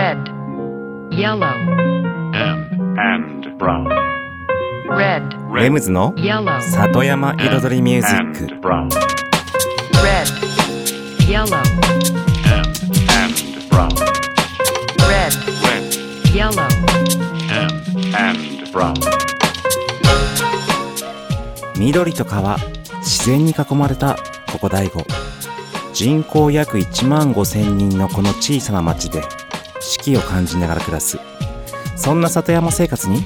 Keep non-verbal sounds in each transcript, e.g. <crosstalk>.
red, yellow, and, and brown, red, レムズの yellow, 里山彩りミュージッ and ク brown, red, yellow, and, and brown, red, red, yellow, and, and brown, 緑と川自然に囲まれたここ大悟人口約1万5千人のこの小さな町でを感じながら暮らす。そんな里山生活に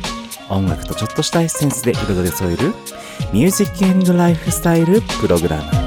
音楽とちょっとしたエッセンスで彩り添えるミュージックエンドライフスタイルプログラム。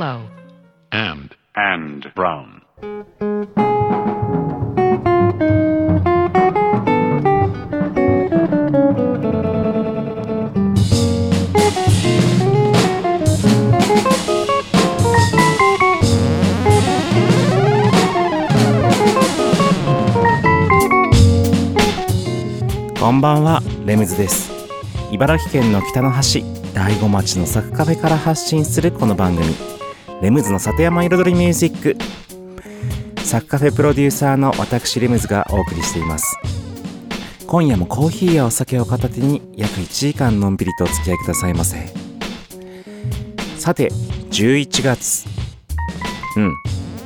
Yellow. and, and brown. こんばんはレムズです茨城県の北の端大子町のサクカフェから発信するこの番組レムズの里山彩りミュージック。サクカフェプロデューサーの私レムズがお送りしています。今夜もコーヒーやお酒を片手に約1時間のんびりとお付き合いくださいませ。さて11月。うん。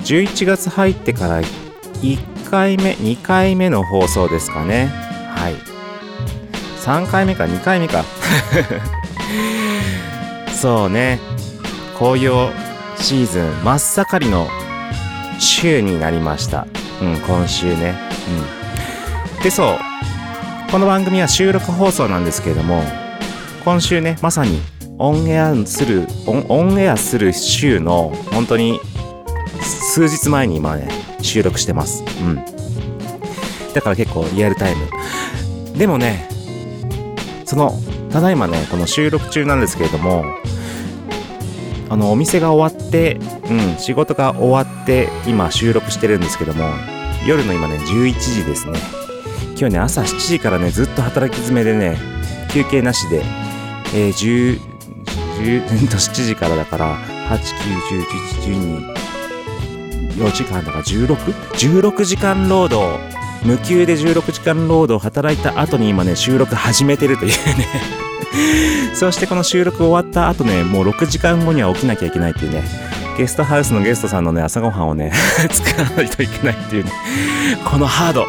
11月入ってから1回目2回目の放送ですかね。はい。3回目か2回目か。<laughs> そうね。紅葉シーズン真っ盛りの週になりました。うん今週ね。うん。でそう。この番組は収録放送なんですけれども今週ねまさにオンエアするオンオンエアする週の本当に数日前に今ね収録してます。うん。だから結構リアルタイム。でもねそのただいまねこの収録中なんですけれどもあのお店が終わってうん仕事が終わって今収録してるんですけども夜の今ね11時ですね今日ね朝7時からねずっと働き詰めでね休憩なしで、えー、10 10 7時からだから891011112 4時間だから 16?16 時間労働無給で16時間労働働いた後に今ね収録始めてるというね。<laughs> そしてこの収録終わった後ねもう6時間後には起きなきゃいけないっていうね。ゲストハウスのゲストさんのね朝ごはんをね <laughs> 作らないといけないっていうね。このハード。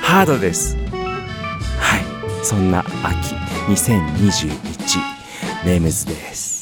ハードです。はい。そんな秋。2021ネームズです。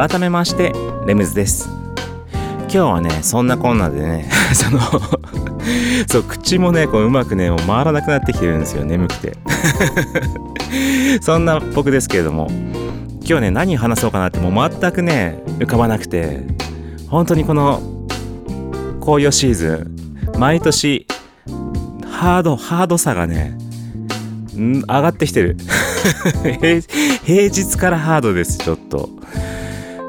改めましてレムズです。今日はねそんなこんなでね <laughs> その <laughs> そう口もねこううまくねもう回らなくなってきてるんですよ眠くて。<laughs> そんな僕ですけれども今日ね何話そうかなってもう全くね浮かばなくて本当にこの紅葉シーズン毎年ハードハードさがね上がってきてる。平日からハードですちょっと。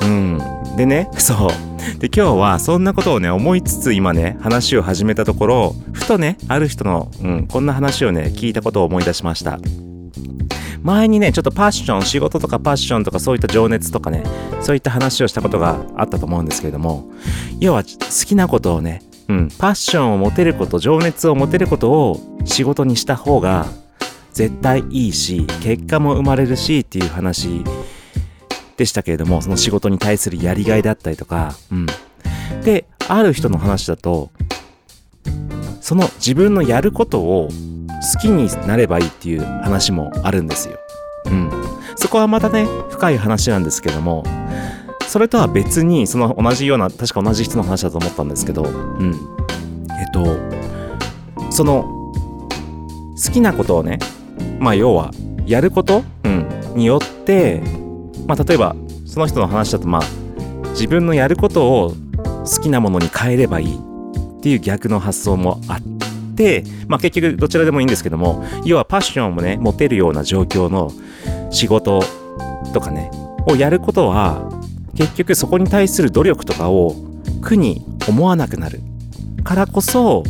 うん。でね <laughs> そう。で今日はそんなことをね思いつつ今ね話を始めたところふとねある人の、うん、こんな話をね聞いたことを思い出しました。前にねちょっとパッション仕事とかパッションとかそういった情熱とかねそういった話をしたことがあったと思うんですけれども要は好きなことをね、うん、パッションを持てること情熱を持てることを仕事にした方が絶対いいし結果も生まれるしっていう話でしたけれどもその仕事に対するやりがいだったりとか、うん、である人の話だとその自分のやることを好きになればいいっていう話もあるんですよ。うん。そこはまたね、深い話なんですけども、それとは別に、その同じような、確か同じ人の話だと思ったんですけど、うん。えっと、その、好きなことをね、まあ要は、やること、うん、によって、まあ例えば、その人の話だと、まあ、自分のやることを好きなものに変えればいいっていう逆の発想もあって、まあ結局どちらでもいいんですけども、要はパッションもね、持てるような状況の仕事とかね、をやることは、結局そこに対する努力とかを苦に思わなくなるからこそ、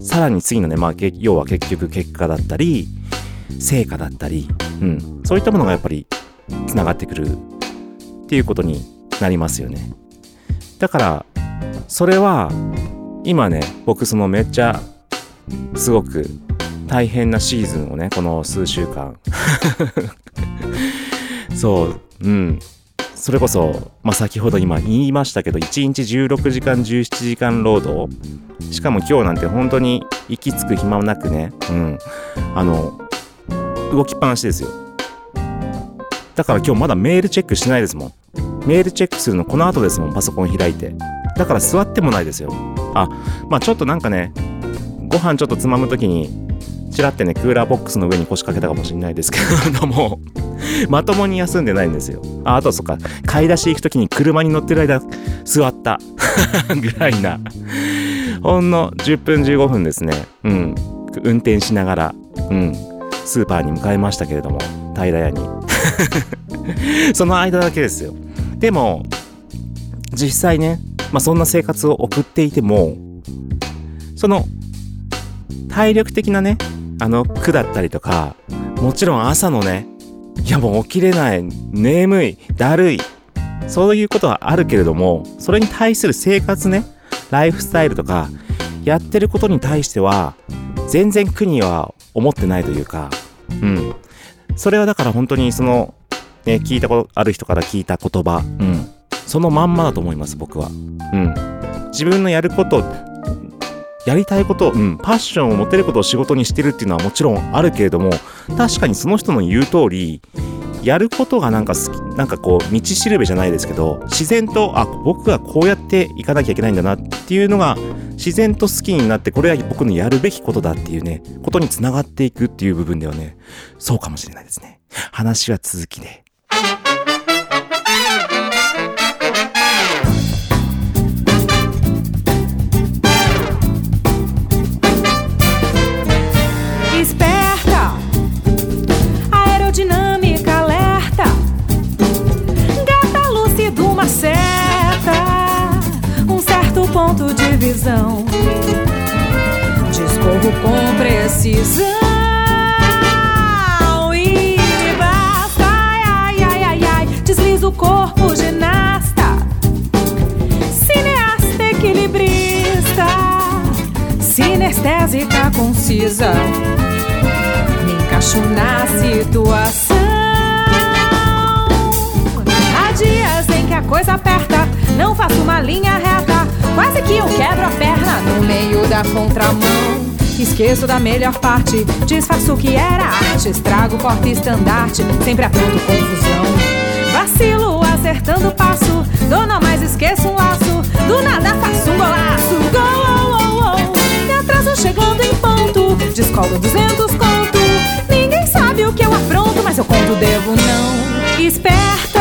さらに次のね、まあ要は結局結果だったり、成果だったり、うん、そういったものがやっぱりつながってくるっていうことになりますよね。だから、それは、今ね、僕そのめっちゃすごく大変なシーズンをね、この数週間。<laughs> そう、うん。それこそ、まあ、先ほど今言いましたけど、1日16時間、17時間労働。しかも今日なんて本当に息つく暇もなくね、うん。あの、動きっぱなしですよ。だから今日まだメールチェックしてないですもん。メールチェックするのこの後ですもん、パソコン開いて。だから座ってもないですよ。あ、まあちょっとなんかね、ご飯ちょっとつまむときに、ちらってね、クーラーボックスの上に腰掛けたかもしれないですけれど <laughs> も、まともに休んでないんですよ。あ、あとそっか、買い出し行くときに車に乗ってる間、座った。<laughs> ぐらいな。ほんの10分15分ですね。うん。運転しながら、うん。スーパーに向かいましたけれども、平屋に。<laughs> その間だけですよ。でも、実際ね、まあそんな生活を送っていても、その、体力的なね、あの苦だったりとか、もちろん朝のね、いやもう起きれない、眠い、だるい、そういうことはあるけれども、それに対する生活ね、ライフスタイルとか、やってることに対しては、全然苦には思ってないというか、うん。それはだから本当にその、ね、聞いたことある人から聞いた言葉、うん。そのまんまだと思います、僕は。うん。自分のやること、やりたいこと、うん、パッションを持てることを仕事にしてるっていうのはもちろんあるけれども、確かにその人の言う通り、やることがなんか好き、なんかこう、道しるべじゃないですけど、自然と、あ、僕がこうやっていかなきゃいけないんだなっていうのが、自然と好きになって、これは僕のやるべきことだっていうね、ことにつながっていくっていう部分ではね、そうかもしれないですね。話は続きで。Visão. Discorro com precisão e basta, desliza o corpo, ginasta, cineasta, equilibrista, sinestésica, concisa. Me encaixo na situação. Há dias em que a coisa aperta, não faço uma linha reta. Quase que eu quebro a perna no meio da contramão. Esqueço da melhor parte, disfarço que era arte. Estrago porta-estandarte, sempre apronto confusão. Vacilo, acertando o passo. Dou não mais esqueço um laço. Do nada faço um golaço. Gol. Me atraso chegando em ponto. Descolo 200 conto. Ninguém sabe o que eu apronto, mas eu conto, devo não. Esperta,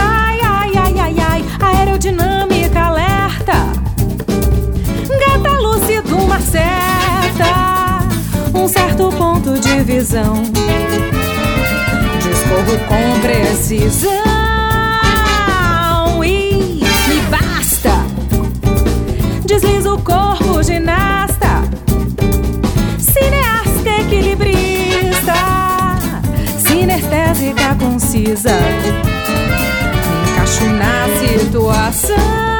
certo ponto de visão. Discorro com precisão e me basta. Deslizo o corpo, ginasta, cineasta, equilibrista, sinestésica, concisa. Me encaixo na situação.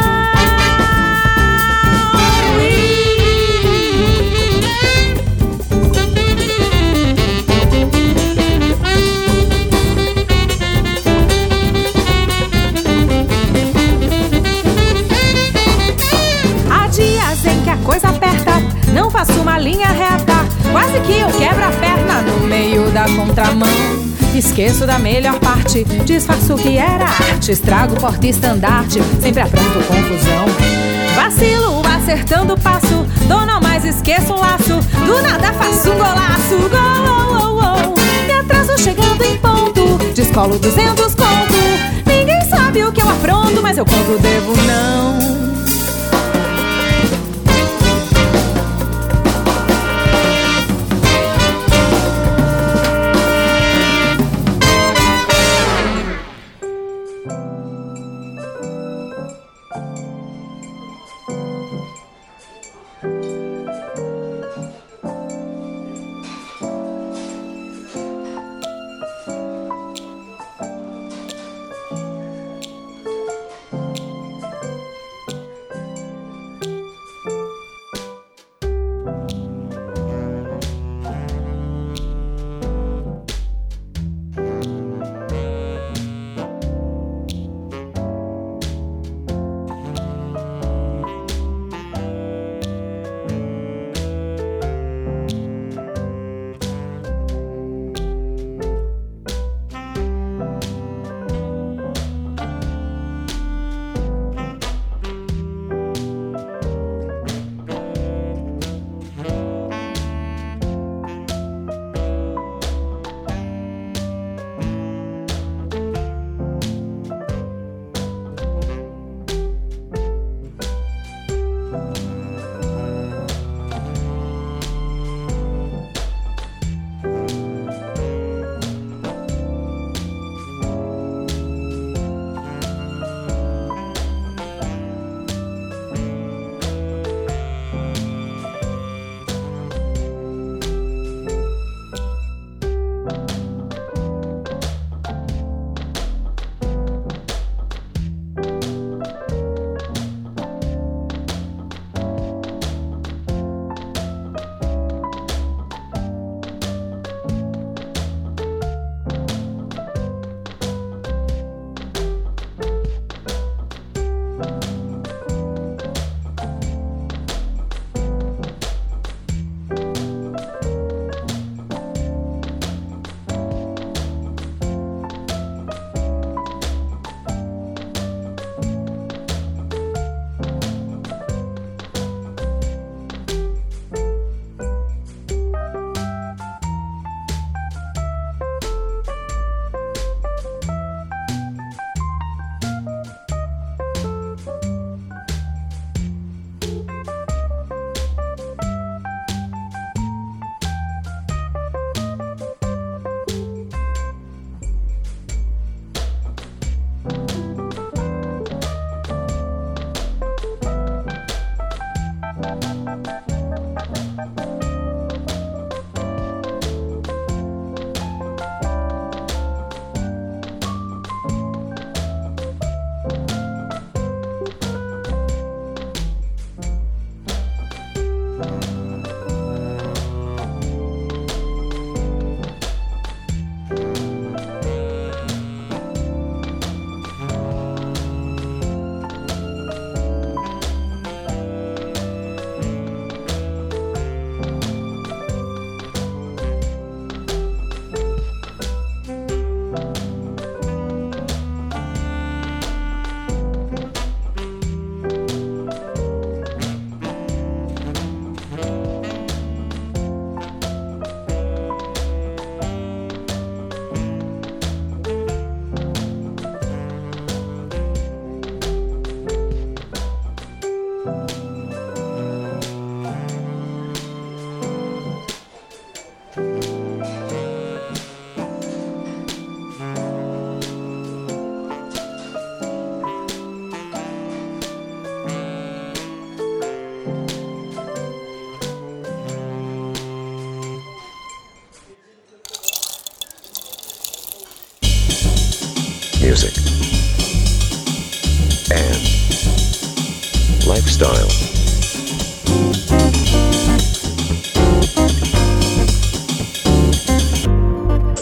Coisa aperta, não faço uma linha reta. Quase que eu quebro a perna no meio da contramão. Esqueço da melhor parte, disfarço que era arte. Estrago porta e estandarte, sempre apronto confusão. Vacilo acertando o passo, dou não mais esqueço o laço. Do nada faço um golaço, gol. Me atraso chegando em ponto, descolo 200 conto. Ninguém sabe o que eu apronto, mas eu conto, devo não.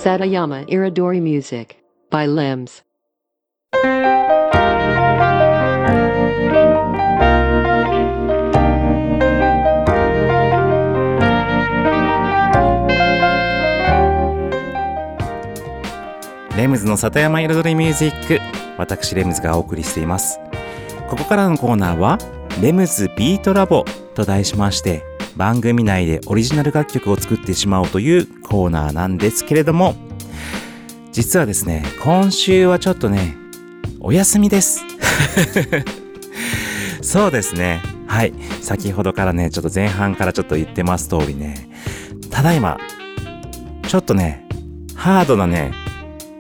Satayama Iridori Music by Limbs. レムズの里山彩りミュージック私レムズがお送りしていますここからのコーナーはレムズビートラボと題しまして番組内でオリジナル楽曲を作ってしまおうというコーナーなんですけれども実はですね今週はちょっとねお休みです。<laughs> そうですね。はい。先ほどからねちょっと前半からちょっと言ってます通りねただいまちょっとねハードなね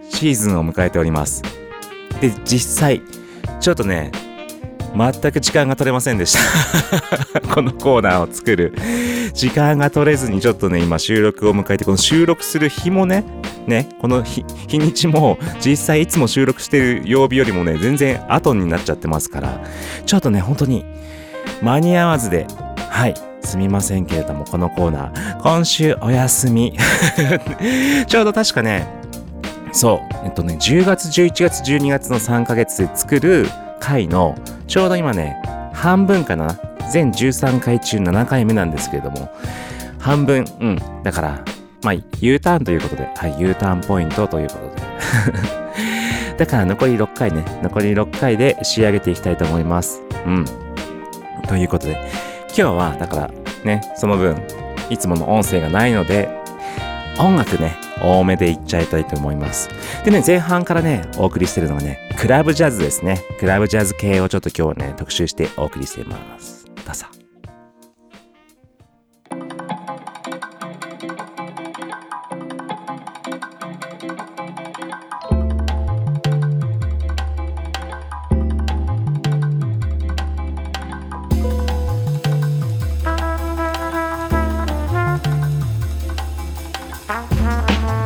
シーズンを迎えております。で、実際、ちょっとね、全く時間が取れませんでした。<laughs> このコーナーを作る。時間が取れずにちょっとね、今収録を迎えて、この収録する日もね、ね、この日、日にちも実際いつも収録してる曜日よりもね、全然後になっちゃってますから、ちょっとね、本当に間に合わずで、はい、すみませんけれども、このコーナー、今週お休み。<laughs> ちょうど確かね、そう、えっとね、10月、11月、12月の3ヶ月で作る回の、ちょうど今ね、半分かな。全13回中7回目なんですけれども、半分、うん。だから、まあ、U ターンということで、はい、U ターンポイントということで。<laughs> だから残り6回ね、残り6回で仕上げていきたいと思います。うん。ということで、今日は、だからね、その分、いつもの音声がないので、音楽ね、多めでいっちゃいたいと思います。でね、前半からね、お送りしてるのがね、クラブジャズですね。クラブジャズ系をちょっと今日ね、特集してお送りしています。どうぞ。「Uh-huh.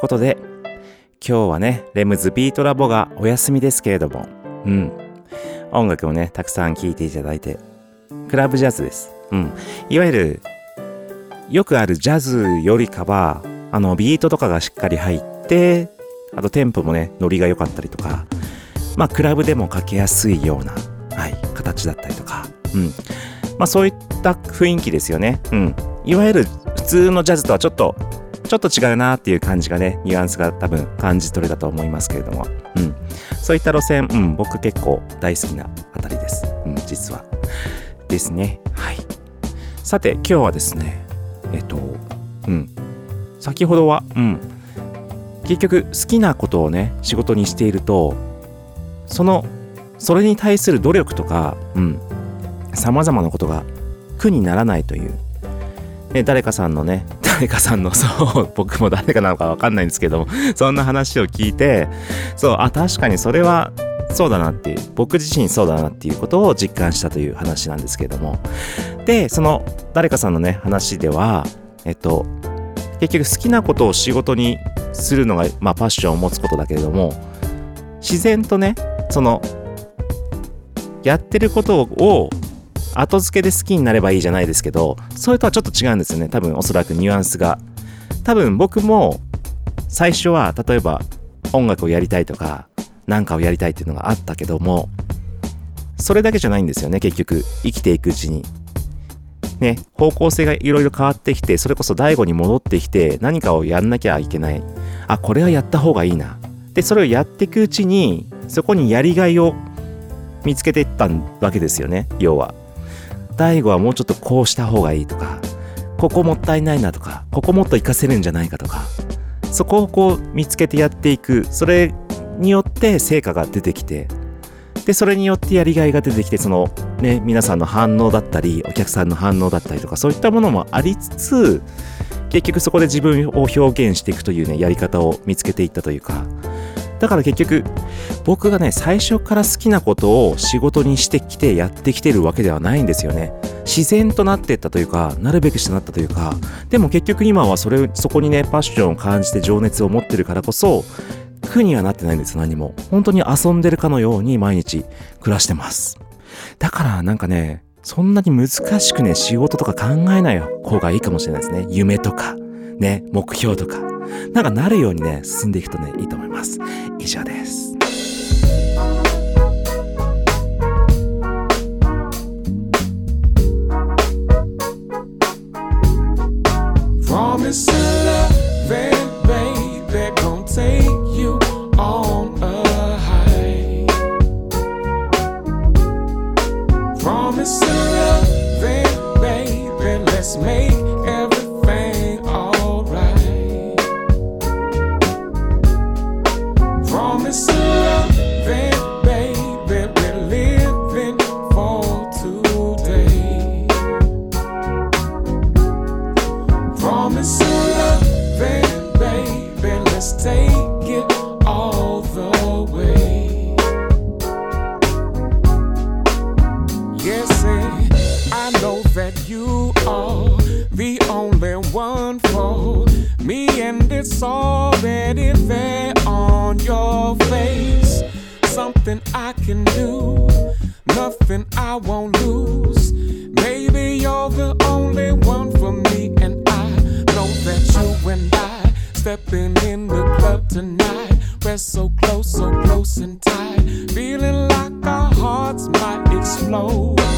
ことで、今日はね、レムズビートラボがお休みですけれども、うん。音楽をね、たくさん聴いていただいて、クラブジャズです。うん。いわゆる、よくあるジャズよりかは、あの、ビートとかがしっかり入って、あとテンポもね、ノリが良かったりとか、まあ、クラブでもかけやすいような、はい、形だったりとか、うん。まあ、そういった雰囲気ですよね。うん。いわゆる普通のジャズとはちょっと、ちょっと違うなっていう感じがね、ニュアンスが多分感じ取れたと思いますけれども、うん。そういった路線、うん、僕結構大好きなあたりです。うん、実は。ですね。はい。さて、今日はですね、えっと、うん。先ほどは、うん。結局、好きなことをね、仕事にしていると、その、それに対する努力とか、うん。様々なことが苦にならないという、ね、誰かさんのね、誰かさんの、そう、僕も誰かなのかわかんないんですけども、そんな話を聞いて、そう、あ、確かにそれは、そうだなっていう、僕自身そうだなっていうことを実感したという話なんですけども。で、その、誰かさんのね、話では、えっと、結局好きなことを仕事にするのが、まあ、パッションを持つことだけれども、自然とね、その、やってることを後付けで好きになればいいじゃないですけど、それとはちょっと違うんですよね。多分おそらくニュアンスが。多分僕も最初は例えば音楽をやりたいとか、なんかをやりたいっていうのがあったけども、それだけじゃないんですよね、結局。生きていくうちに。ね、方向性がいろいろ変わってきて、それこそ第五に戻ってきて、何かをやんなきゃいけない。あ、これはやった方がいいな。で、それをやっていくうちに、そこにやりがいを見つけていったわけですよね、要は。大悟はもうちょっとこうした方がいいとか、ここもったいないなとか、ここもっと活かせるんじゃないかとか、そこをこう見つけてやっていく、それによって成果が出てきて、で、それによってやりがいが出てきて、そのね、皆さんの反応だったり、お客さんの反応だったりとか、そういったものもありつつ、結局そこで自分を表現していくというね、やり方を見つけていったというか、だから結局、僕がね、最初から好きなことを仕事にしてきてやってきてるわけではないんですよね。自然となっていったというか、なるべくしてなったというか、でも結局今はそれ、そこにね、パッションを感じて情熱を持ってるからこそ、苦にはなってないんです、何も。本当に遊んでるかのように毎日暮らしてます。だからなんかね、そんなに難しくね、仕事とか考えない方がいいかもしれないですね。夢とか、ね、目標とか。なんかなるようにね、進んでいくとね、いいと思います。以上です。Promise I won't lose. Maybe you're the only one for me, and I know that you and I stepping in the club tonight. We're so close, so close and tight, feeling like our hearts might explode.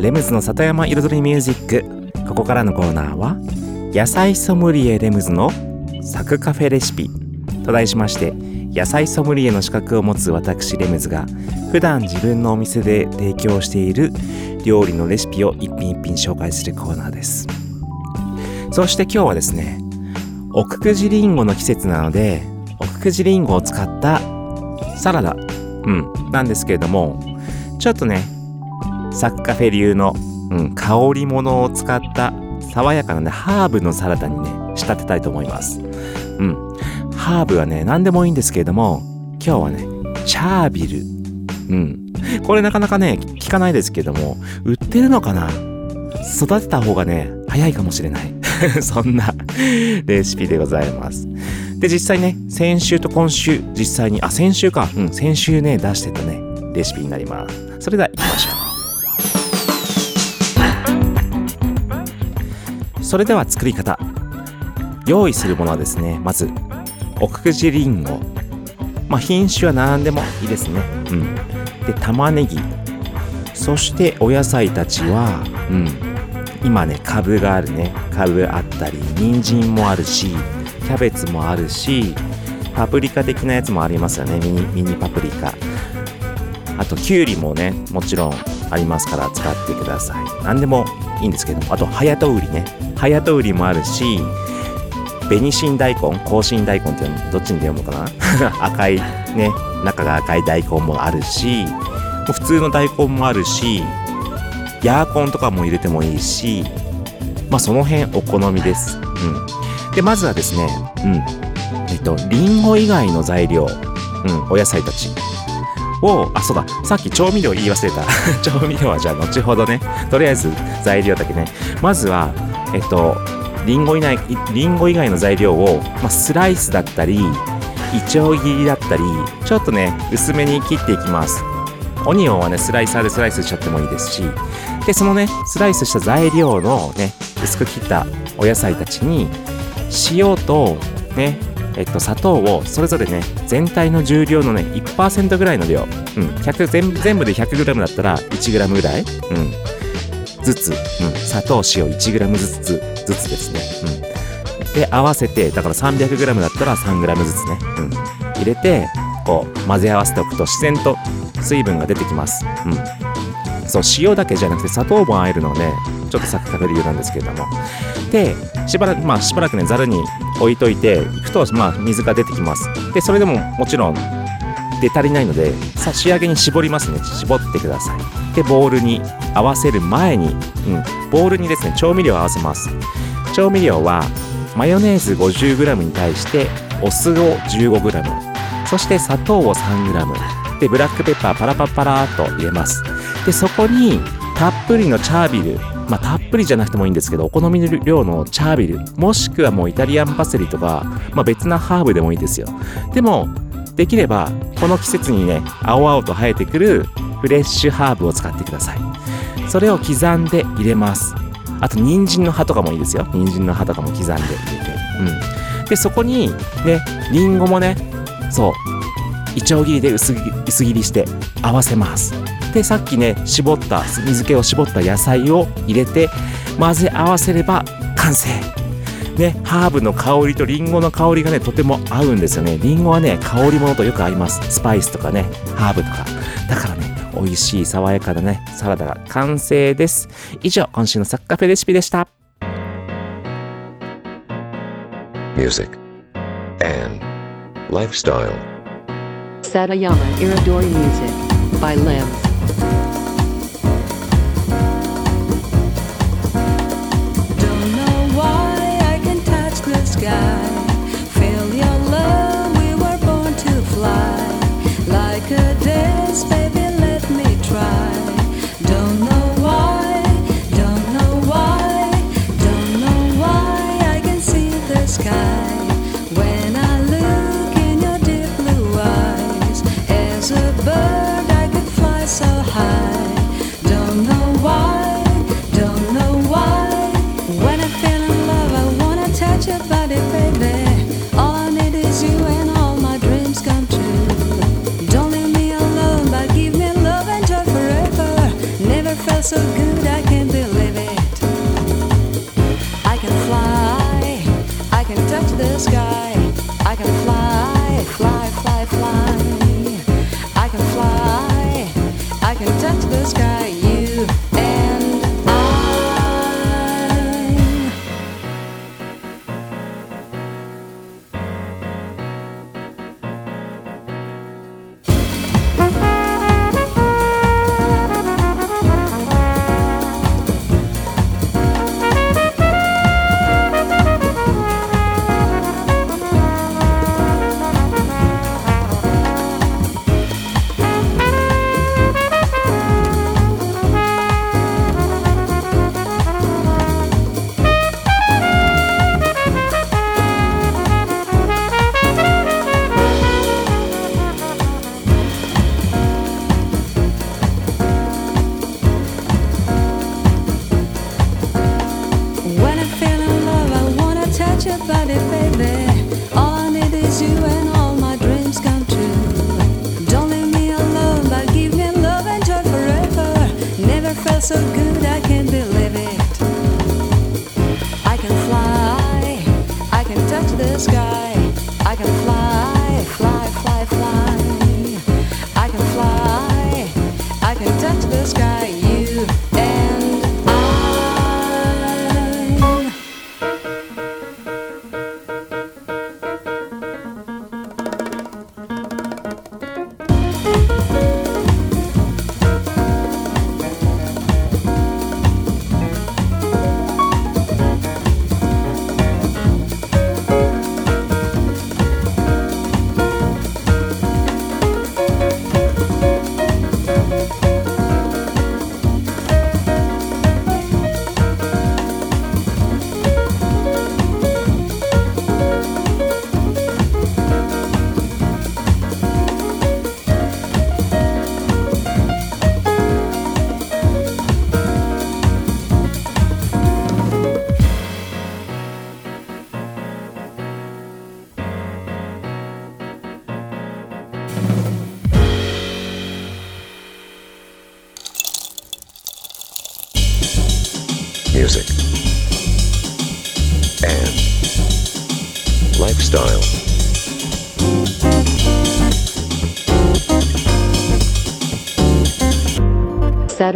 レムズの里山彩りミュージック。ここからのコーナーは野菜ソムリエレムズのサクカフェレシピ。と題しまして野菜ソムリエの資格を持つ私レムズが普段自分のお店で提供している料理のレシピを一品一品紹介するコーナーです。そして今日はですね奥久慈りんごの季節なので奥久慈りんごを使ったサラダ。うん。なんですけれどもちょっとねサッカフェ流の、うん、香り物を使った爽やかなね、ハーブのサラダにね、仕立てたいと思います。うん。ハーブはね、何でもいいんですけれども、今日はね、チャービル。うん。これなかなかね、聞かないですけども、売ってるのかな？育てた方がね、早いかもしれない。<laughs> そんなレシピでございます。で、実際ね、先週と今週、実際に、あ、先週か。うん、先週ね、出してたね、レシピになります。それでは行きましょう。それでは作り方。用意するものはですねまず奥久慈りんご。まあ品種は何でもいいですね。うん。で玉ねぎ。そしてお野菜たちはうん。今ねカブがあるね。カブあったり人参もあるしキャベツもあるしパプリカ的なやつもありますよね。ミニミニパプリカ。あときゅうりもねもちろんありますから使ってください。何でもいいんですけどもあとハヤトウリね。ハヤトウリもあるし紅新大根紅新大根っていうのどっちに読むかな。<laughs> 赤いね中が赤い大根もあるし普通の大根もあるしヤーコンとかも入れてもいいしまあその辺お好みです。うん。でまずはですねうん。えっとリンゴ以外の材料うんお野菜たち。を、あ、そうだ、さっき調味料言い忘れた。<laughs> 調味料はじゃあ後ほどね。とりあえず材料だけね。まずは、えっと、リンゴ以外、リンゴ以外の材料を、まあ、スライスだったり、イチョウ切りだったり、ちょっとね、薄めに切っていきます。オニオンはね、スライサーでスライスしちゃってもいいですし、で、そのね、スライスした材料のね、薄く切ったお野菜たちに、塩と、ね、えっと、砂糖をそれぞれね全体の重量のね1%ぐらいの量、うん、100全全部で 100g だったら 1g ぐらい、うん、ずつ、うん、砂糖塩 1g ずつずつですね、うん、で合わせてだから 300g だったら 3g ずつね、うん、入れてこう混ぜ合わせておくと自然と水分が出てきます、うん、そう塩だけじゃなくて砂糖もあえるのでちょっとサクサク理由なんですけれども。でしばらくまあしばらくねざるに置いといていくとまあ水が出てきます。でそれでももちろん出足りないのでさ仕上げに絞りますね。絞ってください。でボウルに合わせる前に、うん、ボウルにですね調味料を合わせます。調味料はマヨネーズ 50g に対してお酢を 15g そして砂糖を 3g でブラックペッパーパラパッパラーと入れます。でそこにたっぷりのチャービルまあ、たっぷりじゃなくてもいいんですけどお好みの量のチャービルもしくはもうイタリアンパセリとか、まあ、別なハーブでもいいですよ。でもできればこの季節にね青々と生えてくるフレッシュハーブを使ってください。それを刻んで入れます。あと人参の葉とかもいいですよ。人参の葉とかも刻んで入れて。うん。でそこにねりんごもねそういちょう切りで薄薄切りして合わせます。でさっきね絞った水気を絞った野菜を入れて混ぜ合わせれば完成。ねハーブの香りとリンゴの香りがねとても合うんですよね。リンゴはね香り物とよく合います。スパイスとかねハーブとか。だからね美味しい爽やかなねサラダが完成です。以上今週のサッカフェレシピでした。Music, and lifestyle. Satayama Iridori Music by Limbs.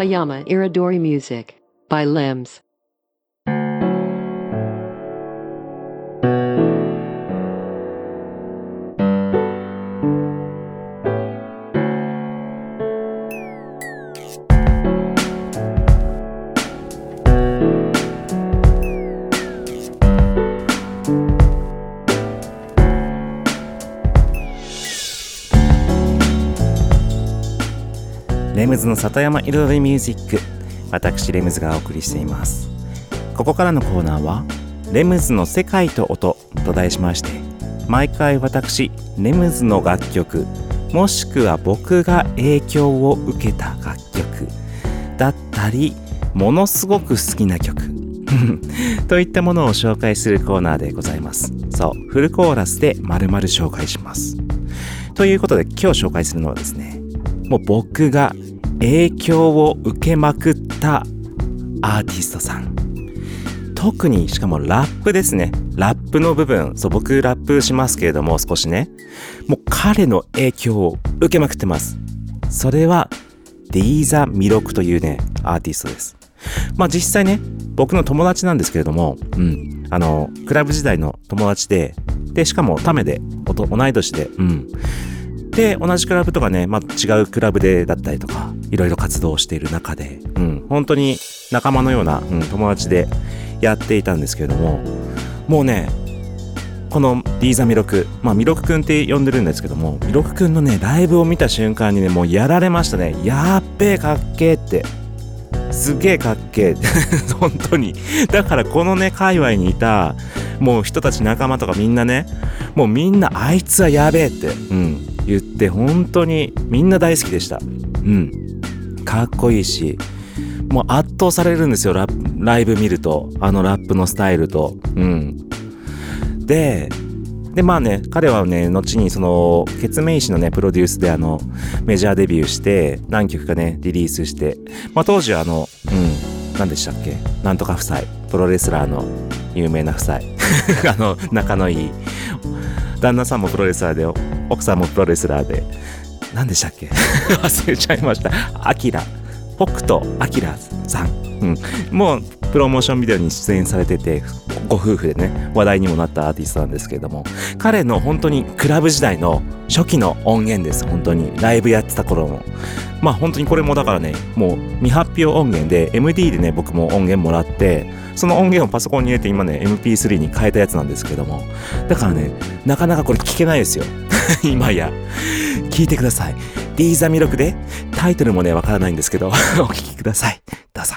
Satayama Iridori Music by Limbs. の里山彩りミュージック私レムズがお送りしています。ここからのコーナーは「レムズの世界と音」と題しまして毎回私レムズの楽曲もしくは僕が影響を受けた楽曲だったりものすごく好きな曲 <laughs> といったものを紹介するコーナーでございます。そうフルコーラスで丸々紹介します。ということで今日紹介するのはですねもう僕が影響を受けまくったアーティストさん。特にしかもラップですね。ラップの部分。そう僕ラップしますけれども少しね。もう彼の影響を受けまくってます。それはディーザ・ミロクというねアーティストです。まあ実際ね僕の友達なんですけれどもうん。あのクラブ時代の友達ででしかもタメでおと同い年でうん。で、同じクラブとかね、まあ、違うクラブでだったりとか、いろいろ活動している中で、うん、本当に仲間のような、うん、友達でやっていたんですけれども、もうね、このディーザミロク、まあ、ミロクくんって呼んでるんですけども、ミロクくんのね、ライブを見た瞬間にね、もうやられましたね。やっべえ、かっけえって。すげえかっけえ。<laughs> 本当に。だからこのね、界隈にいた、もう人たち仲間とかみんなね、もうみんなあいつはやべえって、うん、言って本当にみんな大好きでした。うん。かっこいいし、もう圧倒されるんですよ、ラライブ見ると。あのラップのスタイルと。うん。で、で、まあね、彼はね、後にその、ケツメイシのね、プロデュースであの、メジャーデビューして、何曲かね、リリースして、まあ当時はあの、うん、何でしたっけ？なんとか夫妻、プロレスラーの有名な夫妻。<laughs> あの、仲のいい。旦那さんもプロレスラーで、奥さんもプロレスラーで、何でしたっけ？<laughs> 忘れちゃいました。アキラ。北斗晶さん。うん。もう、プロモーションビデオに出演されてて、ご夫婦でね、話題にもなったアーティストなんですけれども、彼の本当にクラブ時代の初期の音源です、本当に。ライブやってた頃の。まあ本当にこれもだからね、もう未発表音源で、MD でね、僕も音源もらって、その音源をパソコンに入れて今ね、MP3 に変えたやつなんですけども。だからね、なかなかこれ聞けないですよ。<laughs> 今や。聞いてください。ディーザミロクで、タイトルもね、わからないんですけど、<laughs> お聞きください。どうぞ。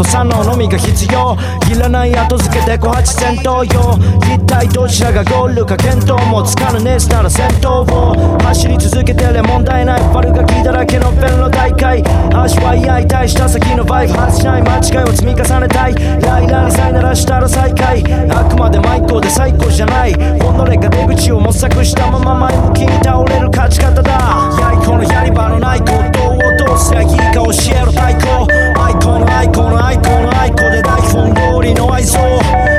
と左脳のみが必要いらない後付けで小八戦闘よ一体どちらがゴールか見当もつかぬネスなら戦闘を走り続けてりゃ問題ない悪ガキだらけのベルの大会足は痛いたいした先のバイク外しない間違いを積み重ねたいライラーにさえならしたら再開あくまでマイクで最高じゃない己が出口を模索したまま前向きに倒れる勝ち方だやいこのやり場のないことをどうすりゃいいか教えろ太鼓。このアイコンのアイコンで台本通りの愛想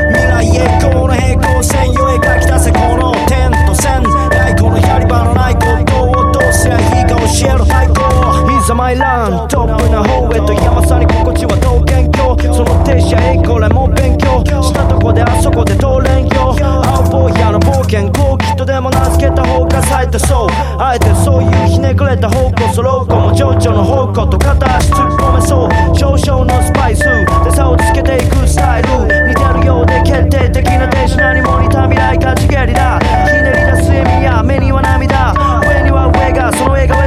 未来へこの平行線よ描き出せこの点と線やいこのやり場のないことをどうすりゃいいか教える太鼓いざマイラントップな方へと山さに心地はどう元凶その停車へこれも勉強。したとこであそこで通るでも名付けた方が冴えてそうあえてそういうひねくれた方向そろうこも情緒の方向と片足突っ込めそう。少々のスパイス。で差をつけていくスタイル。似てるようで決定的な電子何も似た未来かちげりだ。ひねり出す笑みや目には涙上には上がその笑顔。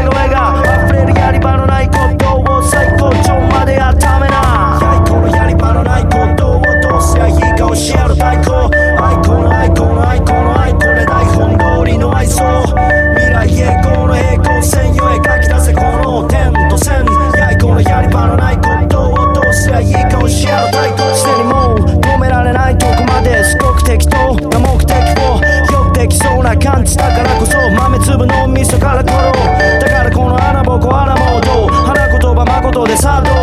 そうな感じだからこそ豆粒の味噌から取ろう。だからこの穴ぼこ穴もどう？花言葉誠でさあどう？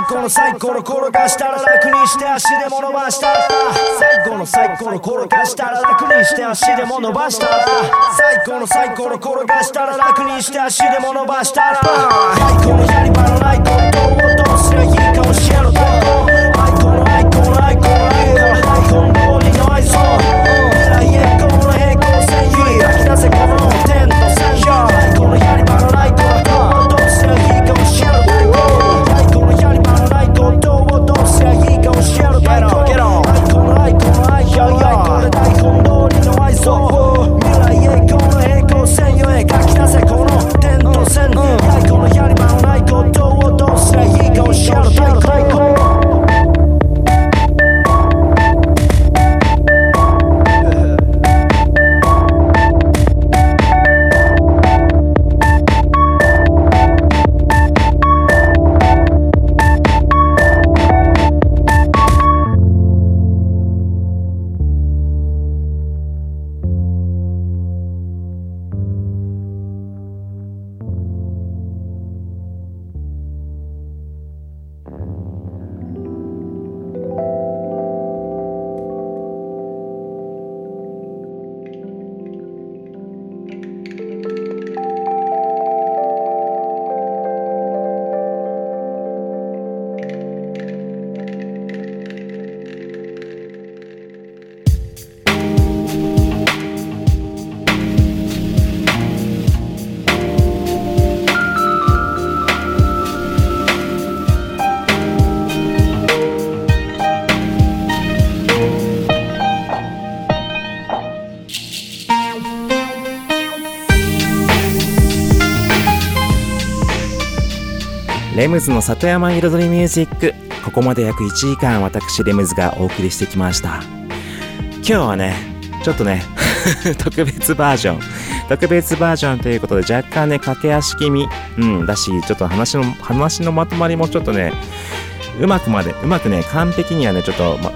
最高の最高の転がしたら楽にして足でも伸ばしたら最高の最高の転がしたら楽にして足でも伸ばしたら最高の最高の転がしたら楽にして足でも伸ばしたら最高のやり場のないことをどうすりゃいいか教えろ太鼓アイコンのアイコンのアイコンのアイコンの台本通りの愛想未来へこの平行線描き出せこの点と線 so ムズの里山彩りミュージック。ここまで約1時間私レムズがお送りしてきました。今日はねちょっとね <laughs> 特別バージョン。特別バージョンということで若干ね駆け足気味。うんだしちょっと話の話のまとまりもちょっとねうまくまでうまくね完璧にはねちょっと、ま、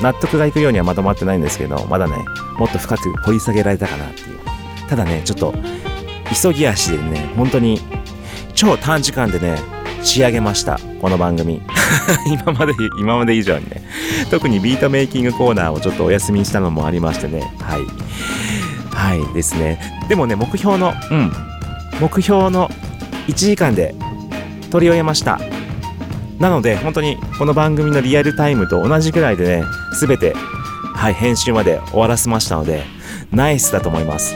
納得がいくようにはまとまってないんですけどまだねもっと深く掘り下げられたかなっていう。ただねちょっと急ぎ足でね本当に超短時間でね仕上げましたこの番組。<laughs> 今まで今まで以上にね。特にビートメイキングコーナーをちょっとお休みしたのもありましてね。はい。はいですね。でもね目標のうん。目標の1時間で取り終えました。なので本当にこの番組のリアルタイムと同じぐらいでね全てはい編集まで終わらせましたのでナイスだと思います。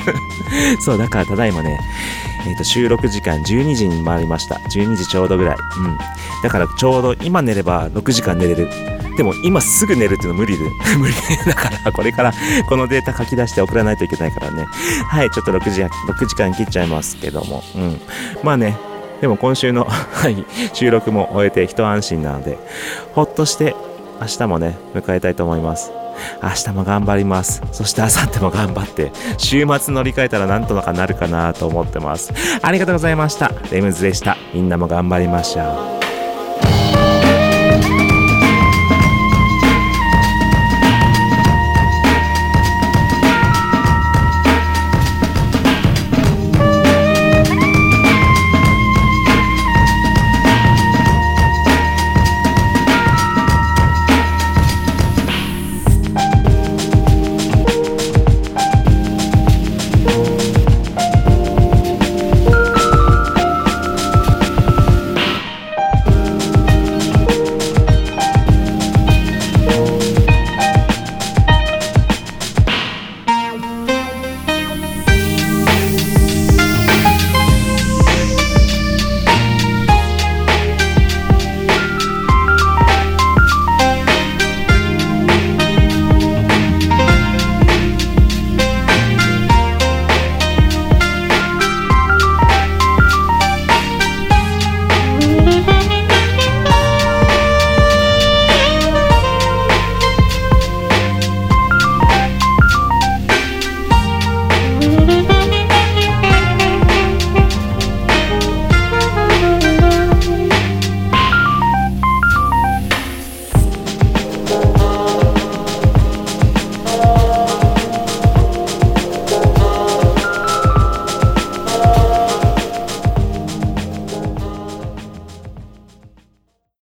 <laughs> そうだからただいまねえー、と収録時間12時に回りました。12時ちょうどぐらい。うん。だからちょうど今寝れば6時間寝れる。でも今すぐ寝るっていうの無理で。<laughs> 無理だからこれからこのデータ書き出して送らないといけないからね。はいちょっと6時 ,6 時間切っちゃいますけども。うん。まあね。でも今週の、<laughs> はい、収録も終えて一安心なので、ほっとして明日もね、迎えたいと思います。明日も頑張ります。そして明後日も頑張って、週末乗り換えたらなんとかなるかなと思ってます。ありがとうございました。レムズでした。みんなも頑張りましょう。